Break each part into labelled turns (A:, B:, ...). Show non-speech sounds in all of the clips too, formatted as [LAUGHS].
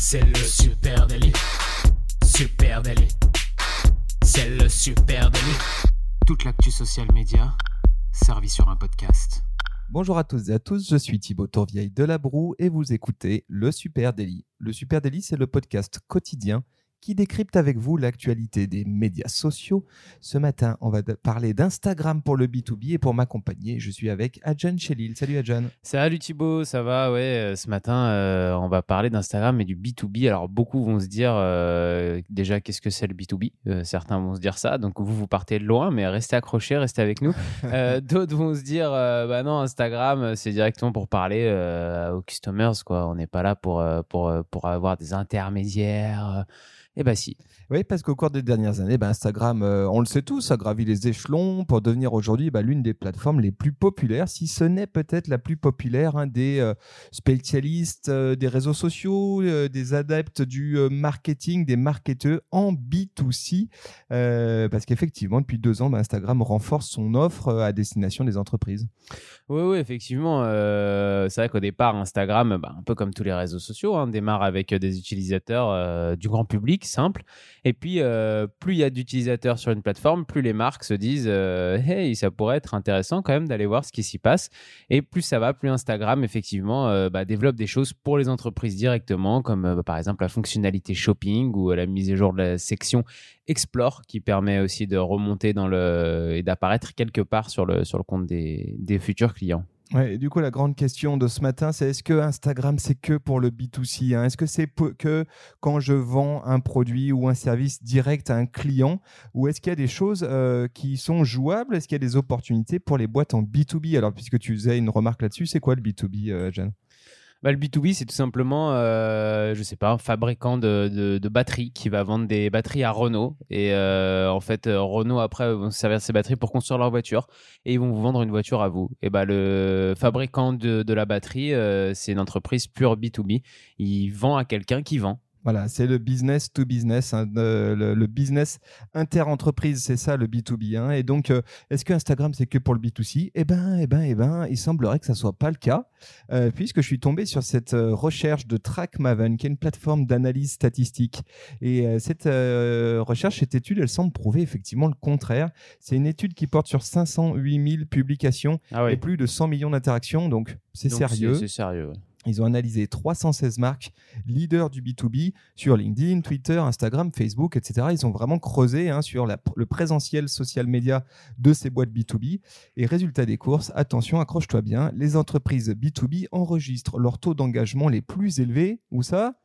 A: C'est le super délit. Super délit. C'est le super délit. Toute l'actu social média servie sur un podcast.
B: Bonjour à tous et à tous, je suis Thibaut Tourvieille de La Broue et vous écoutez Le Super Délit. Le Super Délit, c'est le podcast quotidien qui décrypte avec vous l'actualité des médias sociaux. Ce matin, on va parler d'Instagram pour le B2B et pour m'accompagner, je suis avec Adjan Chelil. Salut Adjan.
C: Salut Thibaut, ça va? Ouais, euh, ce matin, euh, on va parler d'Instagram et du B2B. Alors, beaucoup vont se dire euh, déjà qu'est-ce que c'est le B2B Certains vont se dire ça, donc vous, vous partez de loin, mais restez accrochés, restez avec nous. [LAUGHS] D'autres vont se dire bah non, Instagram, c'est directement pour parler aux customers, quoi. On n'est pas là pour, pour, pour avoir des intermédiaires. Eh bien si.
B: Oui, parce qu'au cours des dernières années, ben, Instagram, euh, on le sait tous, a gravi les échelons pour devenir aujourd'hui ben, l'une des plateformes les plus populaires, si ce n'est peut-être la plus populaire hein, des euh, spécialistes euh, des réseaux sociaux, des adeptes du marketing, des marketeurs en B2C. parce qu'effectivement, depuis deux ans, ben, Instagram renforce son offre à destination des entreprises.
C: Oui, oui, effectivement. c'est vrai qu'au départ, Instagram, un peu comme tous les réseaux sociaux, hein, démarre avec des utilisateurs du grand public simple. Et puis, euh, plus il y a d'utilisateurs sur une plateforme, plus les marques se disent euh, Hey, ça pourrait être intéressant quand même d'aller voir ce qui s'y passe. Et plus ça va, plus Instagram, effectivement, euh, bah, développe des choses pour les entreprises directement, comme par exemple la fonctionnalité shopping ou la mise à jour de la section Explore, qui permet aussi de remonter dans le et d'apparaître quelque part sur le, sur le compte des, des futurs clients.
B: Du coup, la grande question de ce matin, c'est est-ce que Instagram, c'est que pour le B2C hein? Est-ce que c'est que quand je vends un produit ou un service direct à un client Ou est-ce qu'il y a des choses euh, qui sont jouables? Est-ce qu'il y a des opportunités pour les boîtes en B2B Alors, puisque tu faisais une remarque là-dessus, c'est quoi le B2B, euh, Jeanne?
C: Bah, le B2B, c'est tout simplement, euh, je sais pas, un fabricant de, de, batteries qui va vendre des batteries à Renault. Et euh, en fait, euh, Renault, après, vont servir ces batteries pour construire leur voiture et ils vont vous vendre une voiture à vous. Et bah, le fabricant de, de la batterie, euh, c'est une entreprise pure B2B. Il vend à quelqu'un qui vend.
B: Voilà, c'est le business to business, hein, le, business inter-entreprise, c'est ça le B2B. Hein. Et donc, euh, est-ce que Instagram c'est que pour le B2C Eh ben, eh ben, eh ben, il semblerait que ça soit pas le cas, euh, puisque je suis tombé sur cette euh, recherche de TrackMaven, qui est une plateforme d'analyse statistique. Et cette recherche, cette étude, elle semble prouver effectivement le contraire. C'est une étude qui porte sur 508 000 publications ah et plus de 100 millions d'interactions, donc c'est sérieux.
C: C'est sérieux.
B: Ils ont analysé 316 marques leaders du B2B sur LinkedIn, Twitter, Instagram, Facebook, etc. Ils ont vraiment creusé hein, sur le présentiel social media de ces boîtes B2B. Et résultat des courses, attention, accroche-toi bien, les entreprises B2B enregistrent leurs taux d'engagement les plus élevés. Où ça?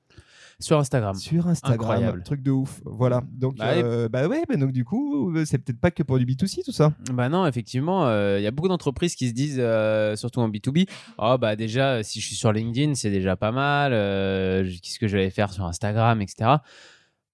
C: Sur Instagram.
B: Sur Instagram. Incroyable. Truc de ouf. Voilà. Donc, bah, euh, bah ouais, donc du coup, c'est peut-être pas que pour du B2C tout ça.
C: Bah non, effectivement, euh, il y a beaucoup d'entreprises qui se disent, euh, surtout en B2B, oh bah déjà, si je suis sur LinkedIn, c'est déjà pas mal. Qu'est-ce que je vais faire sur Instagram, etc.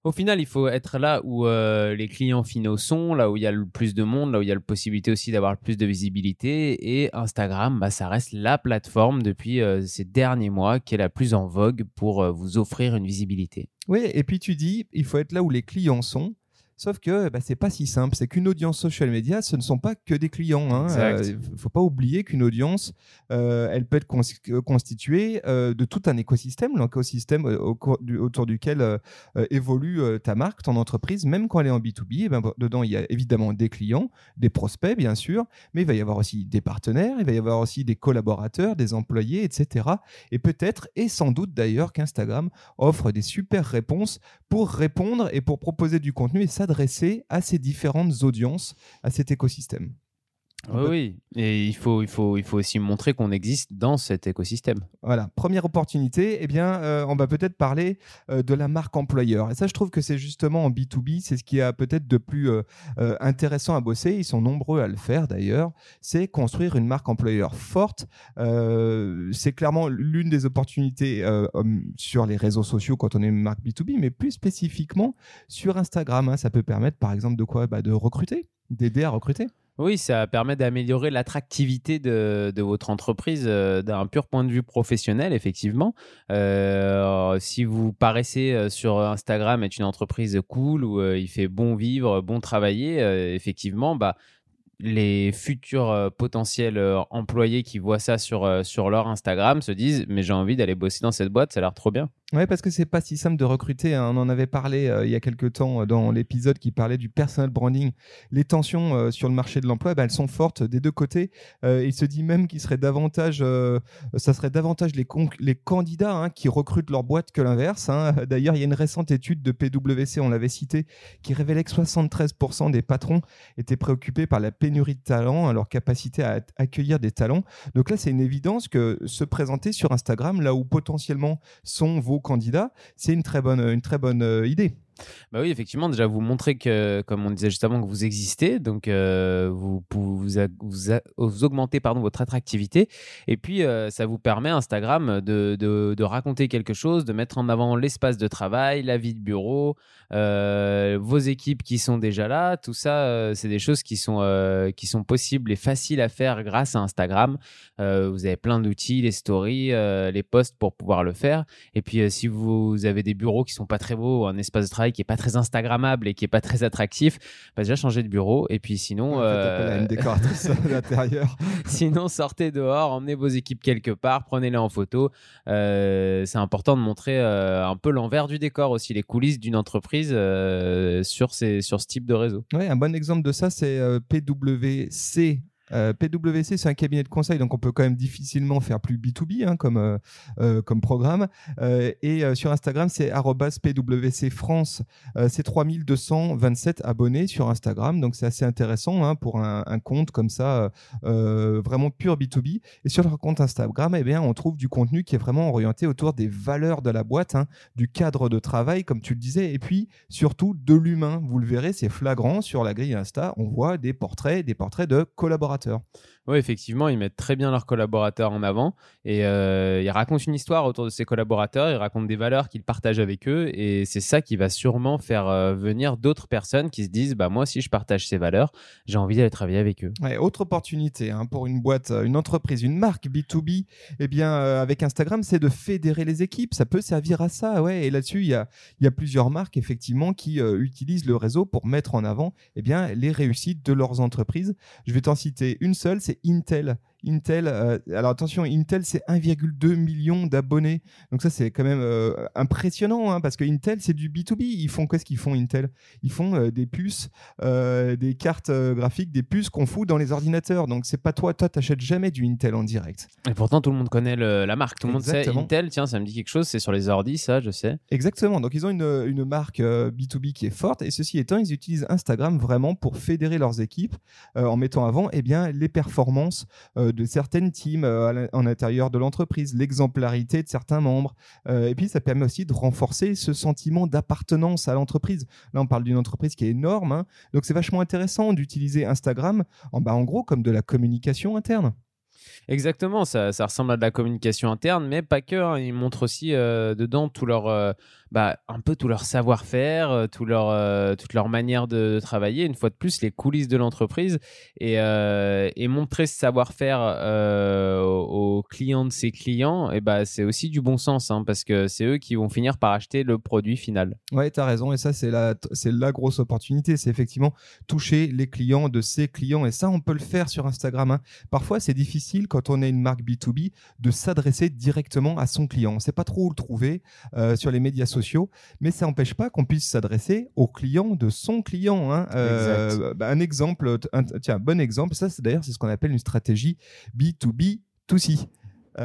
C: Au final, il faut être là où euh, les clients finaux sont, là où il y a le plus de monde, là où il y a la possibilité aussi d'avoir le plus de visibilité. Et Instagram, bah, ça reste la plateforme depuis euh, ces derniers mois qui est la plus en vogue pour euh, vous offrir une visibilité.
B: Oui, et puis tu dis, il faut être là où les clients sont. Sauf que bah, c'est pas si simple. C'est qu'une audience social media, ce ne sont pas que des clients. Il hein. ne euh, faut pas oublier qu'une audience, euh, elle peut être euh, constituée de tout un écosystème, l'écosystème autour duquel évolue ta marque, ton entreprise, même quand elle est en B2B. Et ben, dedans, il y a évidemment des clients, des prospects, bien sûr, mais il va y avoir aussi des partenaires, il va y avoir aussi des collaborateurs, des employés, etc. Et peut-être, et sans doute d'ailleurs, qu'Instagram offre des super réponses pour répondre et pour proposer du contenu. Et ça, à ces différentes audiences, à cet écosystème.
C: Oui, oui, et il faut, il, faut, il faut aussi montrer qu'on existe dans cet écosystème.
B: Voilà, première opportunité, eh bien, euh, on va peut-être parler euh, de la marque employeur. Et ça, je trouve que c'est justement en B2B, c'est ce qui a peut-être de plus euh, intéressant à bosser. Ils sont nombreux à le faire d'ailleurs. C'est construire une marque employeur forte. c'est clairement l'une des opportunités sur les réseaux sociaux quand on est une marque B2B, mais plus spécifiquement sur Instagram. Hein. Ça peut permettre, par exemple, de quoi? Bah, De recruter, d'aider à recruter.
C: Oui, ça permet d'améliorer l'attractivité de, votre entreprise euh, d'un pur point de vue professionnel, effectivement. Euh, si vous paraissez euh, sur Instagram être une entreprise cool où il fait bon vivre, bon travailler, effectivement, bah, les futurs potentiels employés qui voient ça sur, sur leur Instagram se disent mais j'ai envie d'aller bosser dans cette boîte, ça a l'air trop bien.
B: Ouais, parce que c'est pas si simple de recruter. Hein. On en avait parlé euh, il y a quelques temps euh, dans l'épisode qui parlait du personal branding. Les tensions euh, sur le marché de l'emploi, bah, elles sont fortes des deux côtés. il se dit même qu'il serait davantage, ça serait davantage les, les candidats hein, qui recrutent leur boîte que l'inverse. Hein. [LAUGHS] D'ailleurs, il y a une récente étude de PwC, on l'avait cité, qui révélait que 73% des patrons étaient préoccupés par la pénurie de talents, leur capacité à accueillir des talents. Donc là, c'est une évidence que se présenter sur Instagram, là où potentiellement sont vos candidats, c'est une très bonne, une très bonne euh, idée.
C: Bah oui, effectivement, déjà vous montrez que, comme on disait justement, que vous existez, donc euh, vous, vous, augmentez pardon, votre attractivité, et puis euh, ça vous permet, Instagram, de, de, raconter quelque chose, de mettre en avant l'espace de travail, la vie de bureau, euh, vos équipes qui sont déjà là, tout ça, c'est des choses qui sont, qui sont possibles et faciles à faire grâce à Instagram. vous avez plein d'outils, les stories, les posts pour pouvoir le faire, et puis si vous avez des bureaux qui sont pas très beaux, un espace de travail qui est pas très instagrammable et qui est pas très attractif, bah déjà changer de bureau et puis sinon
B: euh... une décoratrice à [LAUGHS] l'intérieur.
C: sinon sortez dehors, emmenez vos équipes quelque part, prenez-les en photo. Euh, c'est important de montrer euh, un peu l'envers du décor aussi, les coulisses d'une entreprise euh, sur ces sur ce type de réseau.
B: Oui, un bon exemple de ça c'est PwC euh, PwC, c'est un cabinet de conseil, donc on peut quand même difficilement faire plus B2B hein, comme, euh, euh, comme programme. et sur Instagram, c'est PwC France. c'est 3227 abonnés sur Instagram, donc c'est assez intéressant hein, pour un, compte comme ça, vraiment pur B2B. Et sur leur compte Instagram, eh bien, on trouve du contenu qui est vraiment orienté autour des valeurs de la boîte, hein, du cadre de travail, comme tu le disais, et puis surtout de l'humain. Vous le verrez, c'est flagrant sur la grille Insta. On voit des portraits, des portraits de collaborateurs collaborateurs
C: oui, effectivement, ils mettent très bien leurs collaborateurs en avant et euh, ils racontent une histoire autour de ces collaborateurs, ils racontent des valeurs qu'ils partagent avec eux et c'est ça qui va sûrement faire euh, venir d'autres personnes qui se disent bah moi si je partage ces valeurs, j'ai envie d'aller travailler avec eux.
B: autre opportunité hein, pour une boîte, une entreprise, une marque B2B, eh bien euh, avec Instagram, c'est de fédérer les équipes, ça peut servir à ça, ouais. Et là-dessus, il y a, y a plusieurs marques effectivement qui utilisent le réseau pour mettre en avant eh bien les réussites de leurs entreprises. Je vais t'en citer une seule, c'est Intel. Intel, euh, alors attention, Intel c'est 1,2 million d'abonnés. Donc ça c'est quand même euh, impressionnant hein, parce que Intel c'est du B2B. Ils font qu'est-ce qu'ils font Intel? Ils font euh, des puces, des cartes graphiques, des puces qu'on fout dans les ordinateurs. Donc c'est pas toi, toi t'achètes jamais du Intel en direct.
C: Et pourtant tout le monde connaît la marque, tout le monde sait Intel. Tiens, ça me dit quelque chose. C'est sur les ordis, ça, je sais.
B: Exactement. Donc ils ont une, une marque B2B qui est forte et ceci étant, ils utilisent Instagram vraiment pour fédérer leurs équipes en mettant avant eh bien les performances de certaines teams euh, en intérieur de l'entreprise, l'exemplarité de certains membres. Euh, et puis, ça permet aussi de renforcer ce sentiment d'appartenance à l'entreprise. Là, on parle d'une entreprise qui est énorme, hein. donc c'est vachement intéressant d'utiliser Instagram en, bah, en gros comme de la communication interne.
C: Exactement, ça, ressemble à de la communication interne, mais pas que. Hein. Ils montrent aussi euh, dedans tout leur, euh, bah, un peu tout leur savoir-faire, euh, tout leur, toute leur manière de, travailler. Une fois de plus, les coulisses de l'entreprise et, montrer ce savoir-faire aux clients de ses clients, et bah, c'est aussi du bon sens hein, parce que c'est eux qui vont finir par acheter le produit final.
B: Ouais, as raison. Et ça, c'est la, c'est la grosse opportunité. C'est effectivement toucher les clients de ses clients. Et ça, on peut le faire sur Instagram. Hein. Parfois, c'est difficile quand on est une marque B2B de s'adresser directement à son client. On ne sait pas trop où le trouver euh, sur les médias sociaux, mais ça n'empêche pas qu'on puisse s'adresser au client de son client. Hein. Euh, bah, un exemple, un, tiens, bon exemple, ça c'est d'ailleurs c'est ce qu'on appelle une stratégie B2B2C.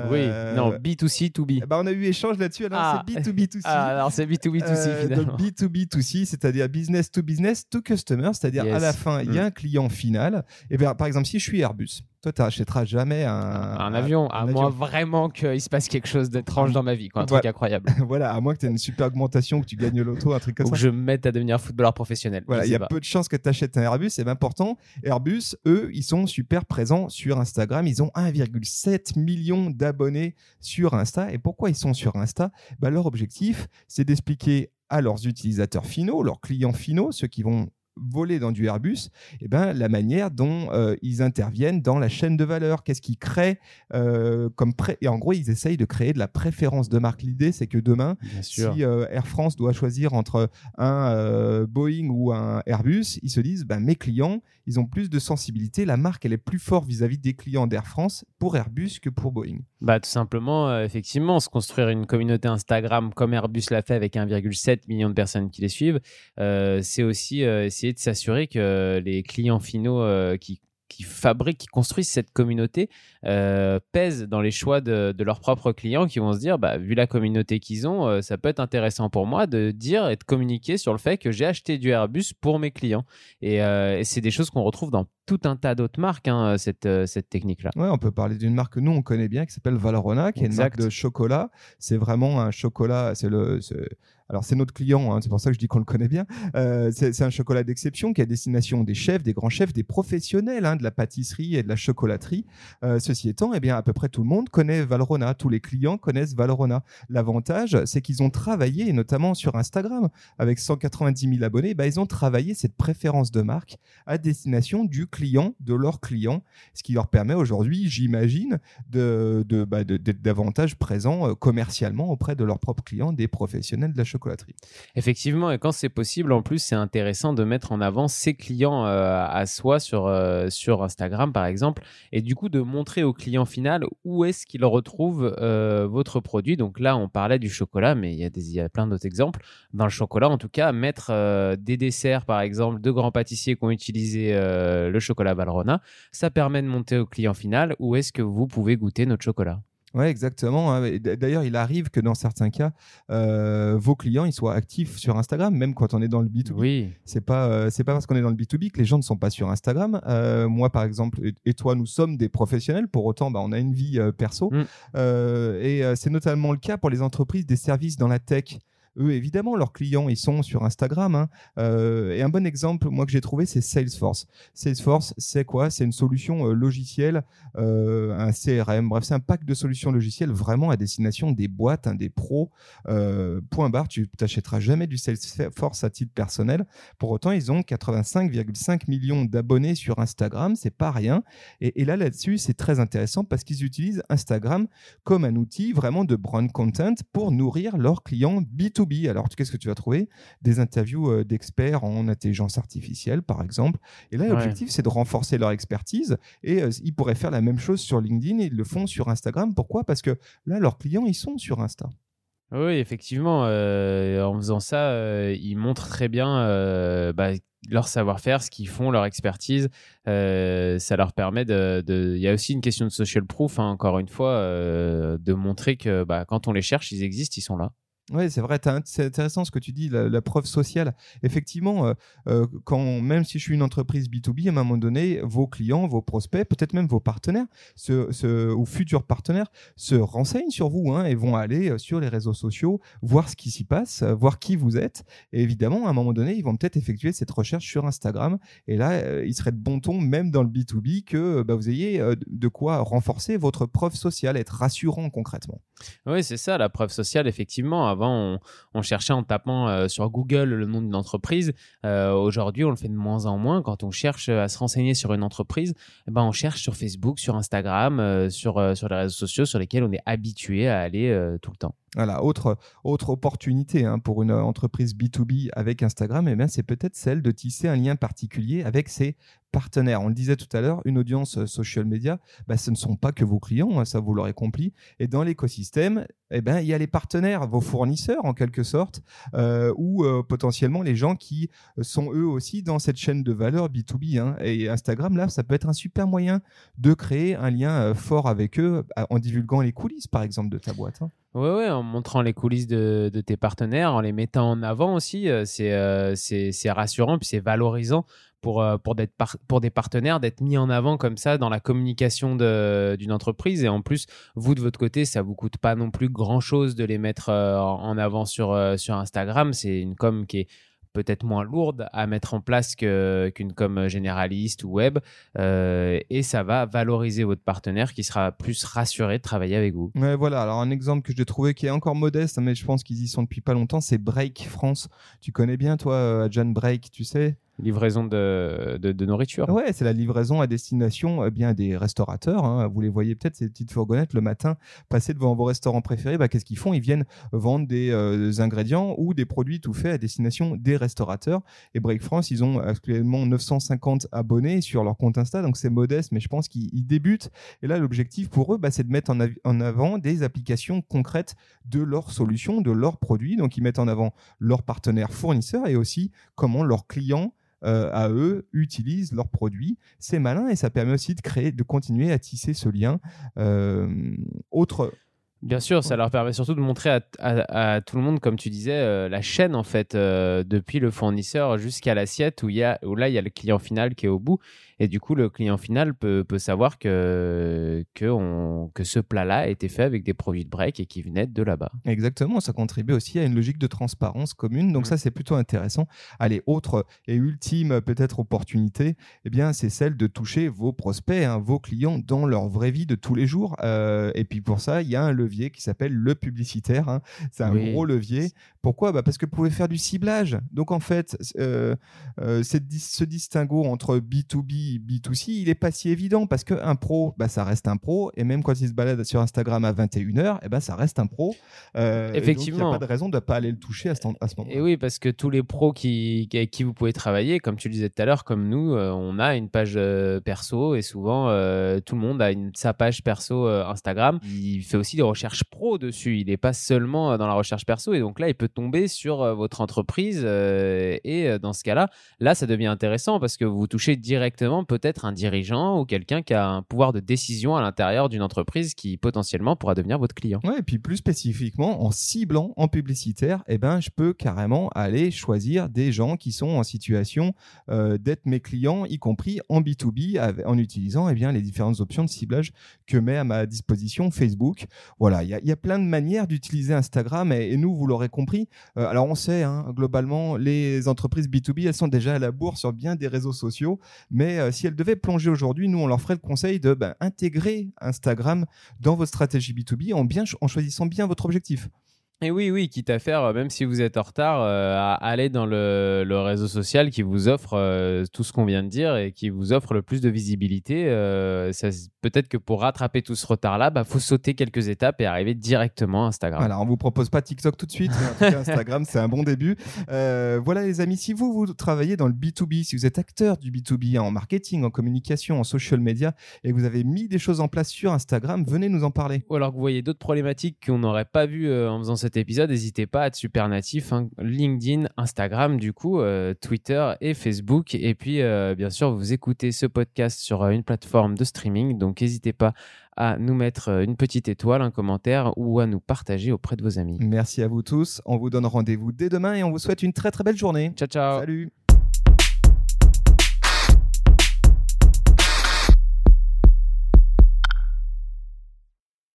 C: oui, non, B2C, to B.
B: Bah on a eu échange là-dessus, alors c'est B2B2C.
C: Ah, alors c'est B2B2C euh, finalement.
B: B2B2C, c'est-à-dire business to business to customer, c'est-à-dire à la fin, il y a mm. un client final. Et bien, par exemple, si je suis Airbus, toi, tu n'achèteras jamais un,
C: un, avion, à moins vraiment qu'il se passe quelque chose d'étrange dans ma vie, quoi, un truc incroyable. [LAUGHS]
B: voilà, à moins que tu aies une super augmentation, que tu gagnes l'auto, un truc comme
C: Ou
B: ça.
C: que je me mette à devenir footballeur professionnel.
B: Voilà, il y a peu de chances que tu achètes un Airbus, c'est important. Airbus, eux, ils sont super présents sur Instagram. Ils ont 1,7 million d'abonnés sur Insta. Et pourquoi ils sont sur Insta? Bah, Leur objectif, c'est d'expliquer à leurs utilisateurs finaux, leurs clients finaux, ceux qui vont voler dans du Airbus, eh ben, la manière dont euh, ils interviennent dans la chaîne de valeur, qu'est-ce qu'ils créent euh, comme pré et en gros ils essayent de créer de la préférence de marque. L'idée c'est que demain, si euh, Air France doit choisir entre un Boeing ou un Airbus, ils se disent ben, mes clients ils ont plus de sensibilité, la marque elle est plus forte vis-à-vis des clients d'Air France pour Airbus que pour Boeing.
C: Bah tout simplement effectivement se construire une communauté Instagram comme Airbus l'a fait avec 1,7 million de personnes qui les suivent, c'est aussi essayer de s'assurer que les clients finaux euh, qui qui fabriquent, qui construisent cette communauté, euh, pèsent dans les choix de, leurs propres clients qui vont se dire, bah, vu la communauté qu'ils ont, euh, ça peut être intéressant pour moi de dire et de communiquer sur le fait que j'ai acheté du Airbus pour mes clients. Et, c'est des choses qu'on retrouve dans tout un tas d'autres marques, hein, cette, cette technique-là.
B: Ouais, on peut parler d'une marque que nous, on connaît bien, qui s'appelle Valrhona, qui est une marque de chocolat. C'est vraiment un chocolat, c'est le alors c'est notre client, hein, c'est pour ça que je dis qu'on le connaît bien. Euh, c'est un chocolat d'exception qui est à destination des chefs, des grands chefs, des professionnels hein, de la pâtisserie et de la chocolaterie. Euh, ceci étant, eh bien à peu près tout le monde connaît Valrhona, tous les clients connaissent Valrhona. L'avantage, c'est qu'ils ont travaillé, notamment sur Instagram, avec 190 000 abonnés, bah, ils ont travaillé cette préférence de marque à destination du client, de leur client, ce qui leur permet aujourd'hui, j'imagine, de, de, bah, d'être davantage présents euh, commercialement auprès de leurs propres clients, des professionnels de la chocolaterie
C: Effectivement, et quand c'est possible, en plus, c'est intéressant de mettre en avant ses clients euh, à soi sur, euh, sur Instagram, par exemple, et du coup de montrer au client final où est-ce qu'il retrouve euh, votre produit. Donc là, on parlait du chocolat, mais il y a, des, il plein d'autres exemples. Dans le chocolat, en tout cas, mettre des desserts, par exemple, de grands pâtissiers qui ont utilisé le chocolat Valrhona, ça permet de monter au client final où est-ce que vous pouvez goûter notre chocolat.
B: Oui, exactement. Hein. D'ailleurs, il arrive que dans certains cas, euh, vos clients ils soient actifs sur Instagram, même quand on est dans le B2B.
C: Oui.
B: C'est pas euh, c'est pas parce qu'on est dans le B2B que les gens ne sont pas sur Instagram. Euh, moi, par exemple, et, toi, nous sommes des professionnels. Pour autant, bah, on a une vie perso. Mm. et c'est notamment le cas pour les entreprises des services dans la tech eux, évidemment, leurs clients, ils sont sur Instagram. Hein. Euh, et un bon exemple, moi, que j'ai trouvé, c'est Salesforce. Salesforce, c'est quoi? C'est une solution euh, logicielle, euh, un CRM, bref, c'est un pack de solutions logicielles vraiment à destination des boîtes, hein, des pros. point barre, tu t'achèteras jamais du Salesforce à titre personnel. Pour autant, ils ont 85,5 millions d'abonnés sur Instagram, c'est pas rien. Et, là, là-dessus, c'est très intéressant parce qu'ils utilisent Instagram comme un outil vraiment de brand content pour nourrir leurs clients B2B. Alors, qu'est-ce que tu vas trouver? Des interviews euh, d'experts en intelligence artificielle, par exemple. Et là, l'objectif, c'est de renforcer leur expertise. Et euh, ils pourraient faire la même chose sur LinkedIn et ils le font sur Instagram. Pourquoi? Parce que là, leurs clients, ils sont sur Insta.
C: Oui, effectivement. Euh, en faisant ça, ils montrent très bien bah, leur savoir-faire, ce qu'ils font, leur expertise. ça leur permet de. Il y a aussi une question de social proof, hein, encore une fois, de montrer que bah, quand on les cherche, ils existent, ils sont là.
B: Oui, c'est vrai, c'est intéressant ce que tu dis, la, preuve sociale. Effectivement, euh, euh, quand, même si je suis une entreprise B2B, à un moment donné, vos clients, vos prospects, peut-être même vos partenaires, ou futurs partenaires, se renseignent sur vous hein, et vont aller euh, sur les réseaux sociaux, voir ce qui s'y passe, voir qui vous êtes. Évidemment, à un moment donné, ils vont peut-être effectuer cette recherche sur Instagram. Et là, il serait de bon ton, même dans le B2B, que bah, vous ayez de quoi renforcer votre preuve sociale, être rassurant concrètement.
C: Oui, c'est ça, la preuve sociale, effectivement avant, on, cherchait en tapant euh, sur Google le nom d'une entreprise. Euh, aujourd'hui, on le fait de moins en moins. Quand on cherche à se renseigner sur une entreprise, eh ben, on cherche sur Facebook, sur Instagram, euh, sur, sur les réseaux sociaux sur lesquels on est habitué à aller tout le temps.
B: Voilà, autre, autre opportunité hein, pour une entreprise B2B avec Instagram, eh c'est peut-être celle de tisser un lien particulier avec ses partenaires. On le disait tout à l'heure, une audience euh, social media, bah, ce ne sont pas que vos clients, hein, ça vous l'aurez compris. Et dans l'écosystème, eh il y a les partenaires, vos fournisseurs en quelque sorte, euh, ou euh, potentiellement les gens qui sont eux aussi dans cette chaîne de valeur B2B. Hein. Et Instagram, là, ça peut être un super moyen de créer un lien fort avec eux en divulguant les coulisses, par exemple, de ta boîte.
C: Oui, ouais, en montrant les coulisses de, de, tes partenaires, en les mettant en avant aussi, c'est c'est rassurant, puis c'est valorisant pour, euh, pour, pour des partenaires, d'être mis en avant comme ça dans la communication d'une entreprise. Et en plus, vous, de votre côté, ça vous coûte pas non plus grand-chose de les mettre euh, en avant sur, euh, sur Instagram. C'est une com qui est peut-être moins lourde à mettre en place qu'une com généraliste ou web. et ça va valoriser votre partenaire qui sera plus rassuré de travailler avec vous.
B: Ouais, voilà. Alors, un exemple que j'ai trouvé qui est encore modeste, mais je pense qu'ils y sont depuis pas longtemps, c'est Break France. Tu connais bien, toi, John Break, tu sais?
C: Livraison de, de, nourriture.
B: Ouais, c'est la livraison à destination eh bien des restaurateurs. Hein. Vous les voyez peut-être ces petites fourgonnettes le matin passer devant vos restaurants préférés. Bah, qu'est-ce qu'ils font? Ils viennent vendre des ingrédients ou des produits tout faits à destination des restaurateurs. Et Break France, ils ont actuellement 950 abonnés sur leur compte Insta, donc c'est modeste, mais je pense qu'ils débutent. Et là, l'objectif pour eux, bah, c'est de mettre en, en avant des applications concrètes de leurs solutions, de leurs produits. Donc, ils mettent en avant leurs partenaires fournisseurs et aussi comment leurs clients euh, à eux utilisent leurs produits. C'est malin et ça permet aussi de créer, de continuer à tisser ce lien. Euh, autre
C: Bien sûr, ça leur permet surtout de montrer à, tout le monde, comme tu disais, euh, la chaîne en fait, depuis le fournisseur jusqu'à l'assiette où, y où là il y a le client final qui est au bout et du coup, le client final peut, peut savoir que, que, on, que ce plat-là a été fait avec des produits de break et qui venaient de là-bas.
B: Exactement, ça contribue aussi à une logique de transparence commune. Donc, mmh. ça, c'est plutôt intéressant. Allez, autre et ultime peut-être opportunité, eh bien, c'est celle de toucher vos prospects, hein, vos clients dans leur vraie vie de tous les jours. Euh, et puis, pour ça, il y a un levier qui s'appelle le publicitaire. Hein. C'est un gros levier. Pourquoi? Bah Parce que vous pouvez faire du ciblage. Donc, en fait, euh, euh, ce distinguo entre B2B B2C, il n'est pas si évident parce qu'un pro, bah, ça reste un pro. Et même quand il se balade sur Instagram à 21h, eh ben, ça reste un pro.
C: Euh, Effectivement.
B: Il n'y a pas de raison de ne pas aller le toucher à ce, moment-là.
C: Et oui, parce que tous les pros qui, avec qui vous pouvez travailler, comme tu le disais tout à l'heure, comme nous, euh, on a une page euh, perso et souvent tout le monde a une, sa page perso Instagram. Il fait aussi des recherches pro dessus. Il n'est pas seulement dans la recherche perso. Et donc là, il peut tomber sur votre entreprise. et dans ce cas-là, là, ça devient intéressant parce que vous touchez directement peut-être un dirigeant ou quelqu'un qui a un pouvoir de décision à l'intérieur d'une entreprise qui potentiellement pourra devenir votre client.
B: Ouais, et puis plus spécifiquement, en ciblant en publicitaire, eh ben, je peux carrément aller choisir des gens qui sont en situation euh, d'être mes clients, y compris en B2B, en utilisant eh bien, les différentes options de ciblage que met à ma disposition Facebook. Voilà, il y, a plein de manières d'utiliser Instagram et, nous, vous l'aurez compris. Euh, alors on sait, hein, globalement, les entreprises B2B, elles sont déjà à la bourse sur bien des réseaux sociaux, mais euh, si elles devaient plonger aujourd'hui, nous, on leur ferait le conseil de ben, intégrer Instagram dans votre stratégie B2B en, choisissant bien votre objectif.
C: Et oui, oui, quitte à faire, euh, même si vous êtes en retard, euh, à aller dans le, réseau social qui vous offre euh, tout ce qu'on vient de dire et qui vous offre le plus de visibilité. Peut-être que pour rattraper tout ce retard-là, il bah, faut sauter quelques étapes et arriver directement à Instagram.
B: Alors, on vous propose pas TikTok tout de suite, mais en tout cas, Instagram, c'est un bon début. voilà, les amis, si vous, vous travaillez dans le B2B, si vous êtes acteur du B2B en marketing, en communication, en social media, et que vous avez mis des choses en place sur Instagram, venez nous en parler.
C: Ou alors que vous voyez d'autres problématiques qu'on n'aurait pas vues en faisant cet épisode, n'hésitez pas à être super natif. Hein. LinkedIn, Instagram, du coup, euh, Twitter et Facebook. Et puis, euh, bien sûr, vous écoutez ce podcast sur euh, une plateforme de streaming. Donc, n'hésitez pas à nous mettre une petite étoile, un commentaire ou à nous partager auprès de vos amis.
B: Merci à vous tous. On vous donne rendez-vous dès demain et on vous souhaite une très très belle journée.
C: Ciao, ciao.
B: Salut.